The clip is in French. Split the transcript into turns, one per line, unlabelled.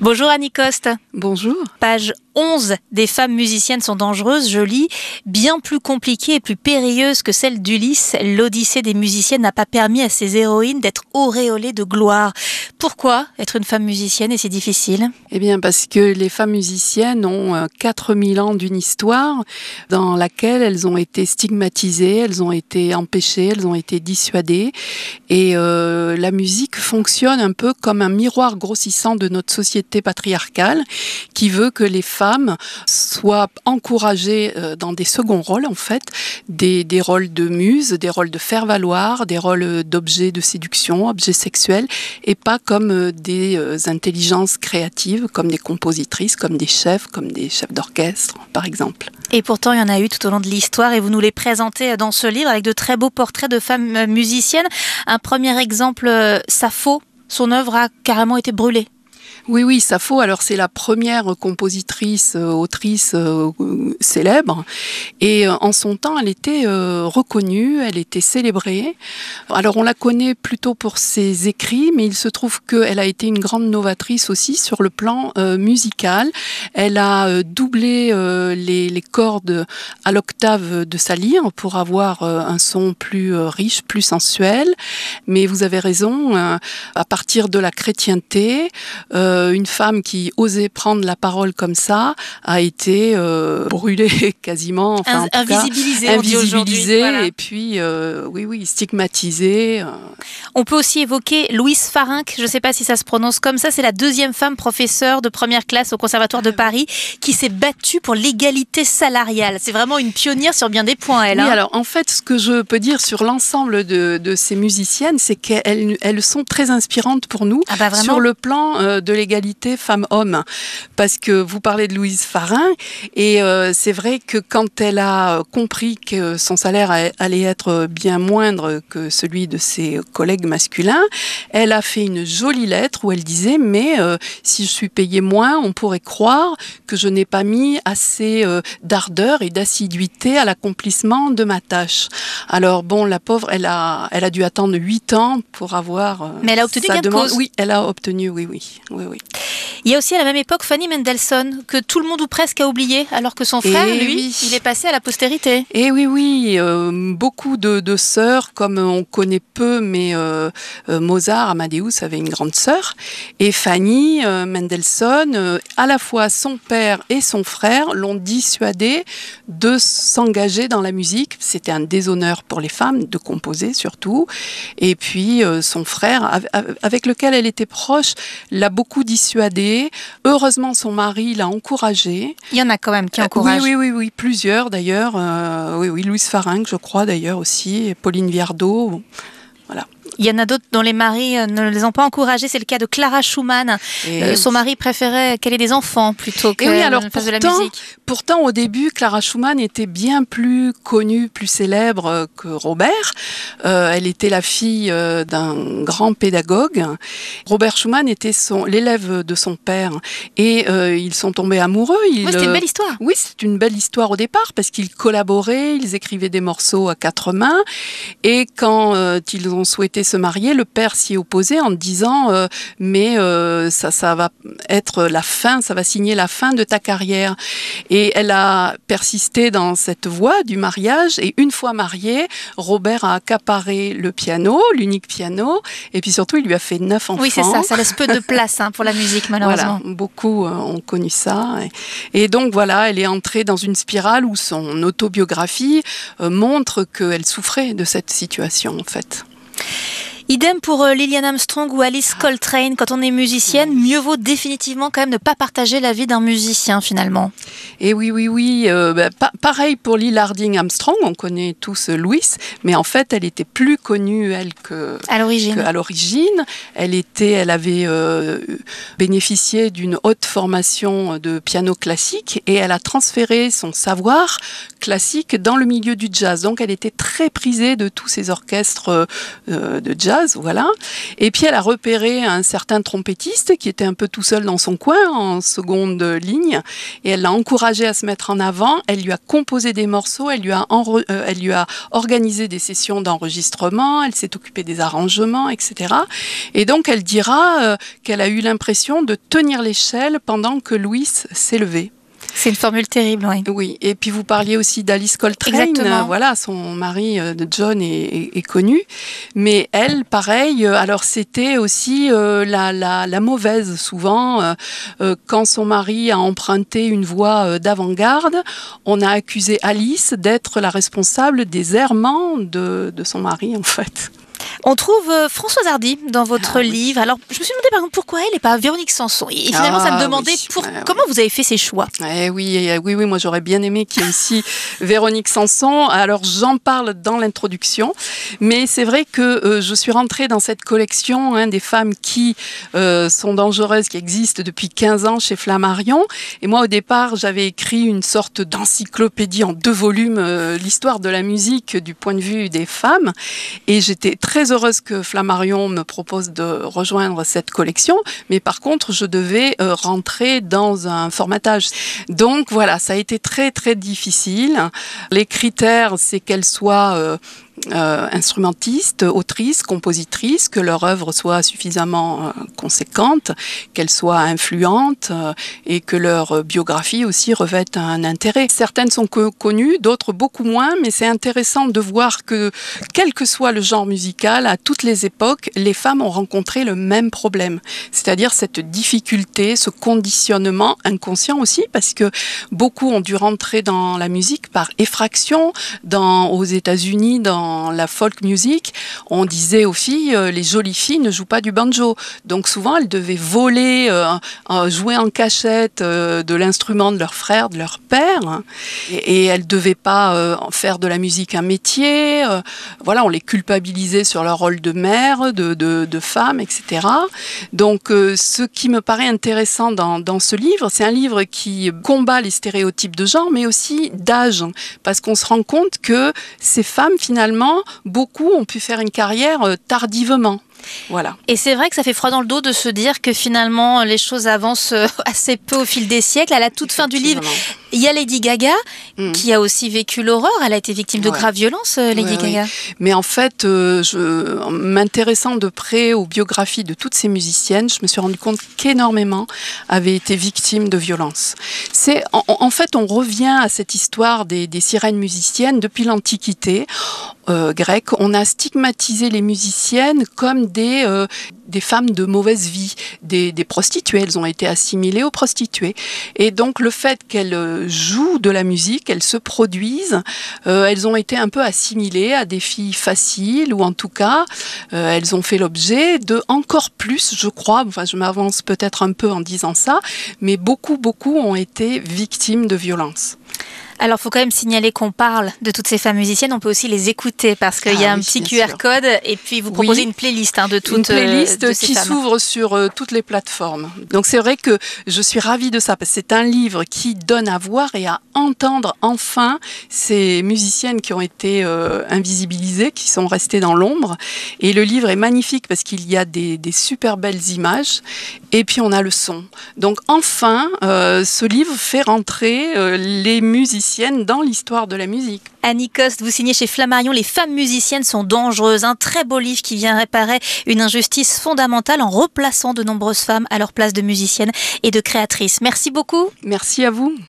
Bonjour Annie Coste.
Bonjour.
Page 11 des femmes musiciennes sont dangereuses, je lis, bien plus compliquées et plus périlleuses que celle d'Ulysse. L'Odyssée des musiciennes n'a pas permis à ces héroïnes d'être auréolées de gloire. Pourquoi être une femme musicienne est si difficile?
Eh bien parce que les femmes musiciennes ont 4000 euh, ans d'une histoire dans laquelle elles ont été stigmatisées, elles ont été empêchées, elles ont été dissuadées. Et euh, la musique fonctionne un peu comme un miroir grossissant de notre société patriarcale qui veut que les femmes soient encouragées euh, dans des seconds rôles, en fait, des, des rôles de muse, des rôles de faire-valoir, des rôles d'objets de séduction, objets sexuels, et pas comme euh, des euh, intelligences créatives, comme des compositrices, comme des chefs, comme des chefs d'orchestre, par exemple.
Et pourtant, il y en a eu tout au long de l'histoire et vous nous les présentez dans ce livre avec de très beaux portraits de femmes musiciennes. Un premier exemple, Sappho, son œuvre a carrément été brûlée.
Oui, oui, Sappho, alors c'est la première compositrice, euh, autrice euh, célèbre. Et euh, en son temps, elle était reconnue, elle était célébrée. Alors on la connaît plutôt pour ses écrits, mais il se trouve qu'elle a été une grande novatrice aussi sur le plan musical. Elle a doublé les, cordes à l'octave de sa lyre pour avoir un son plus riche, plus sensuel. Mais vous avez raison, à partir de la chrétienté, une femme qui osait prendre la parole comme ça a été euh, brûlée quasiment,
enfin, invisibilisée,
invisibilisée et puis euh, oui oui stigmatisée.
On peut aussi évoquer Louise Farinck, je ne sais pas si ça se prononce comme ça, c'est la deuxième femme professeure de première classe au Conservatoire de Paris qui s'est battue pour l'égalité salariale. C'est vraiment une pionnière sur bien des points, elle.
Oui,
hein.
alors en fait, ce que je peux dire sur l'ensemble de, de, ces musiciennes, c'est qu'elles elles sont très inspirantes pour nous
ah bah
sur le plan de l'égalité femmes-hommes. Parce que vous parlez de Louise Farin, et euh, c'est vrai que quand elle a compris que son salaire allait être bien moindre que celui de ses collègues masculins, elle a fait une jolie lettre où elle disait mais euh, si je suis payée moins, on pourrait croire que je n'ai pas mis assez euh, d'ardeur et d'assiduité à l'accomplissement de ma tâche. Alors bon, la pauvre, elle a, elle a dû attendre huit ans pour avoir.
mais elle a obtenu
sa demande.
Cause?
Oui, elle a obtenu, oui, oui, oui, oui.
Il y a aussi à la même époque Fanny Mendelssohn, que tout le monde ou presque a oublié, alors que son frère,
Et
lui,
oui.
il est passé à la postérité.
Et oui, oui, euh, beaucoup de, de, sœurs, comme on connaît peu, mais euh, euh, Mozart, Amadeus avait une grande sœur. Et Fanny euh, Mendelssohn, à la fois son père et son frère l'ont dissuadé de s'engager dans la musique. C'était un déshonneur pour les femmes de composer surtout. Et puis son frère, avec lequel elle était proche, l'a beaucoup Heureusement, son mari l'a encouragée.
Il y en a quand même qui encouragent.
Oui, oui, oui, oui, plusieurs d'ailleurs. Euh, oui, oui, Louise Farinck, je crois d'ailleurs aussi, et Pauline Viardot.
Il y en a d'autres dont les maris euh, ne les ont pas encouragés. C'est le cas de Clara Schumann. Euh, son mari préférait qu'elle ait des enfants plutôt que
oui, alors
fasse de la
pourtant,
musique.
pourtant, au début, Clara Schumann était bien plus connue, plus célèbre euh, que Robert. Euh, elle était la fille d'un grand pédagogue. Robert Schumann était l'élève de son père et euh, ils sont tombés amoureux.
Ouais, c'était une belle histoire.
Oui, c'est une belle histoire au départ parce qu'ils collaboraient, ils écrivaient des morceaux à quatre mains et quand ils ont souhaité se marier, le père s'y opposait en disant euh, mais euh, ça ça va être la fin, ça va signer la fin de ta carrière. Et elle a persisté dans cette voie du mariage et une fois mariée, Robert a accaparé le piano, l'unique piano et puis surtout il lui a fait neuf enfants.
Oui, c'est ça. Ça laisse peu de place hein, pour la musique, malheureusement.
Voilà, beaucoup euh, ont connu ça. Et, donc voilà, elle est entrée dans une spirale où son autobiographie montre qu'elle souffrait de cette situation en fait.
Idem pour euh, Lillian Armstrong ou Alice Coltrane. Quand on est musicienne, mieux vaut définitivement quand même ne pas partager la vie d'un musicien finalement.
Et oui, oui, oui. euh, bah, pa- pareil pour Lil Harding Armstrong, on connaît tous euh, Louis, mais en fait, elle était plus connue, elle, que,
À l'origine.
que à l'origine. Elle était, elle avait euh, bénéficié d'une haute formation de piano classique et elle a transféré son savoir classique dans le milieu du jazz. Donc, elle était très prisée de tous ces orchestres euh, de jazz Et puis elle a repéré un certain trompettiste qui était un peu tout seul dans son coin en seconde ligne et elle l'a encouragé à se mettre en avant. Elle lui a composé des morceaux, elle lui a, euh, organisé des sessions d'enregistrement, elle s'est occupée des arrangements, etc. Et donc elle dira euh, qu'elle a eu l'impression de tenir l'échelle pendant que Louis s'est levé.
C'est une formule terrible, oui.
Oui, et puis vous parliez aussi d'Alice Coltrane. Exactement. Voilà, son mari euh, de John est, connu. Mais elle, pareil, euh, alors c'était aussi euh, la, mauvaise souvent. quand son mari a emprunté une voie d'avant-garde, on a accusé Alice d'être la responsable des errements de, de son mari, en fait.
On trouve euh, Françoise Hardy dans votre ah livre. Alors, je me suis demandé par exemple pourquoi elle et pas Véronique Sanson? Et finalement, ça me ah demandait pour... comment vous avez fait ces choix?
Eh oui, oui, oui, moi j'aurais bien aimé qu'il y ait aussi Véronique Sanson. Alors, j'en parle dans l'introduction, mais c'est vrai que euh, je suis rentrée dans cette collection hein, des femmes qui euh, sont dangereuses, qui existent depuis 15 ans chez Flammarion. Et moi, au départ, j'avais écrit une sorte d'encyclopédie en deux volumes, l'histoire de la musique du point de vue des femmes. Et j'étais très heureuse que Flammarion me propose de rejoindre cette collection, mais par contre, je devais euh, rentrer dans un formatage. Donc voilà, ça a été très très difficile. Les critères, c'est qu'elle soit euh, euh, instrumentistes, autrices, compositrices, que leur œuvre soit suffisamment euh, conséquente, qu'elle soit influente euh, et que leur biographie aussi revête un intérêt. Certaines sont connues, d'autres beaucoup moins, mais c'est intéressant de voir que, quel que soit le genre musical, à toutes les époques, les femmes ont rencontré le même problème, c'est-à-dire cette difficulté, ce conditionnement inconscient aussi, parce que beaucoup ont dû rentrer dans la musique par effraction, aux États-Unis, dans la folk music, on disait aux filles, euh, les jolies filles ne jouent pas du banjo. Donc souvent, elles devaient voler, euh, jouer en cachette euh, de l'instrument de leur frère, de leur père. Et, elles ne devaient pas faire de la musique un métier. voilà, on les culpabilisait sur leur rôle de mère, de, femme, etc. Donc ce qui me paraît intéressant dans ce livre, c'est un livre qui combat les stéréotypes de genre, mais aussi d'âge. Parce qu'on se rend compte que ces femmes, finalement, beaucoup ont pu faire une carrière euh, tardivement. Voilà.
Et c'est vrai que ça fait froid dans le dos de se dire que finalement les choses avancent euh, assez peu au fil des siècles. À la toute fin du livre, il y a Lady Gaga mm. qui a aussi vécu l'horreur. Elle a été victime de graves violences, euh, Lady Gaga.
Mais en fait, euh, m'intéressant de près aux biographies de toutes ces musiciennes, je me suis rendu compte qu'énormément avaient été victimes de violences. C'est en, fait, on revient à cette histoire des, sirènes musiciennes depuis l'Antiquité grecque. On a stigmatisé les musiciennes comme des, euh, des femmes de mauvaise vie, des, prostituées. Elles ont été assimilées aux prostituées. Et donc le fait qu'elles euh, jouent de la musique, elles se produisent, euh, elles ont été un peu assimilées à des filles faciles, ou en tout cas, elles ont fait l'objet de encore plus, je crois, enfin je m'avance peut-être un peu en disant ça, mais beaucoup, beaucoup ont été victimes de violences.
Alors, il faut quand même signaler qu'on parle de toutes ces femmes musiciennes. On peut aussi les écouter parce qu'il y a ah un petit QR code et puis vous proposez une playlist hein, de toutes une
playlist
euh,
qui s'ouvre sur euh, toutes les plateformes. Donc, c'est vrai que je suis ravie de ça parce que c'est un livre qui donne à voir et à entendre enfin ces musiciennes qui ont été euh, invisibilisées, qui sont restées dans l'ombre. Et le livre est magnifique parce qu'il y a des, des, super belles images et puis on a le son. Donc, enfin, ce livre fait rentrer les musiciens dans l'histoire de la musique.
Annie Coste, vous signez chez Flammarion Les femmes musiciennes sont dangereuses. Un très beau livre qui vient réparer une injustice fondamentale en replaçant de nombreuses femmes à leur place de musiciennes et de créatrices. Merci beaucoup.
Merci à vous.